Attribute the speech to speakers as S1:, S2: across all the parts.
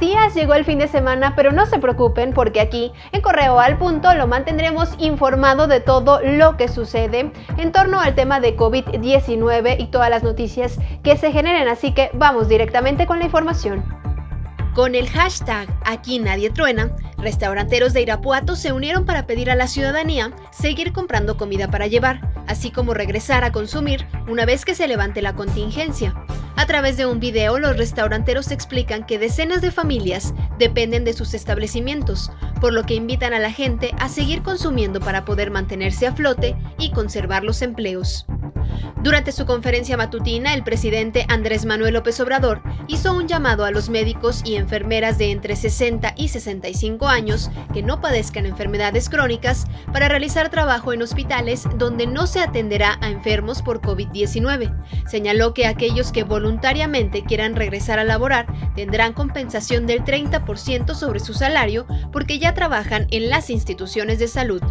S1: días, llegó el fin de semana, pero no se preocupen porque aquí en Correo al Punto lo mantendremos informado de todo lo que sucede en torno al tema de COVID-19 y todas las noticias que se generen, así que vamos directamente con la información.
S2: Con el hashtag Aquí Nadie Truena, restauranteros de Irapuato se unieron para pedir a la ciudadanía seguir comprando comida para llevar, así como regresar a consumir una vez que se levante la contingencia. A través de un video, los restauranteros explican que decenas de familias dependen de sus establecimientos, por lo que invitan a la gente a seguir consumiendo para poder mantenerse a flote y conservar los empleos. Durante su conferencia matutina, el presidente Andrés Manuel López Obrador hizo un llamado a los médicos y enfermeras de entre 60 y 65 años que no padezcan enfermedades crónicas para realizar trabajo en hospitales donde no se atenderá a enfermos por COVID-19. Señaló que aquellos que voluntariamente quieran regresar a laborar tendrán compensación del 30% sobre su salario porque ya trabajan en las instituciones de salud.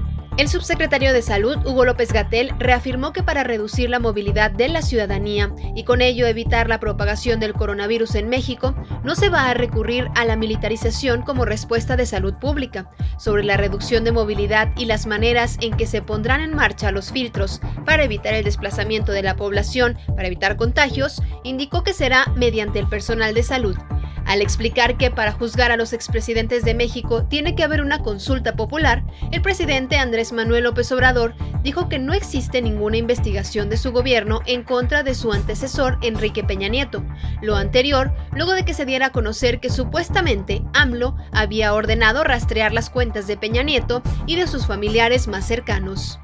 S2: El subsecretario de Salud, Hugo López Gatel, reafirmó que para reducir la movilidad de la ciudadanía y con ello evitar la propagación del coronavirus en México, no se va a recurrir a la militarización como respuesta de salud pública. Sobre la reducción de movilidad y las maneras en que se pondrán en marcha los filtros para evitar el desplazamiento de la población, para evitar contagios, indicó que será mediante el personal de salud al explicar que para juzgar a los expresidentes de México tiene que haber una consulta popular, el presidente Andrés Manuel López Obrador dijo que no existe ninguna investigación de su gobierno en contra de su antecesor Enrique Peña Nieto. Lo anterior, luego de que se diera a conocer que supuestamente AMLO había ordenado rastrear las cuentas de Peña Nieto y de sus familiares más cercanos.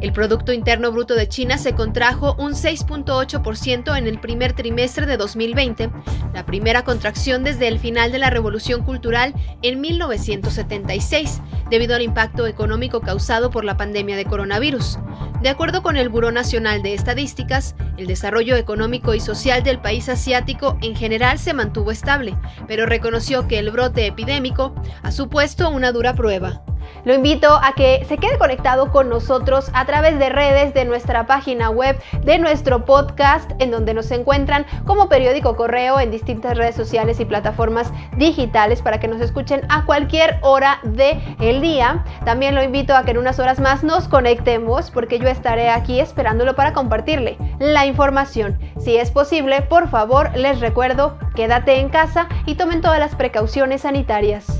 S2: El Producto Interno Bruto de China se contrajo un 6.8% en el primer trimestre de 2020, la primera contracción desde el final de la Revolución Cultural en 1976, debido al impacto económico causado por la pandemia de coronavirus. De acuerdo con el Buró Nacional de Estadísticas, el desarrollo económico y social del país asiático en general se mantuvo estable, pero reconoció que el brote epidémico ha supuesto una dura prueba.
S1: Lo invito a que se quede conectado con nosotros a través de redes de nuestra página web, de nuestro podcast, en donde nos encuentran como periódico correo en distintas redes sociales y plataformas digitales para que nos escuchen a cualquier hora del día. También lo invito a que en unas horas más nos conectemos porque yo estaré aquí esperándolo para compartirle la información. Si es posible, por favor, les recuerdo, quédate en casa y tomen todas las precauciones sanitarias.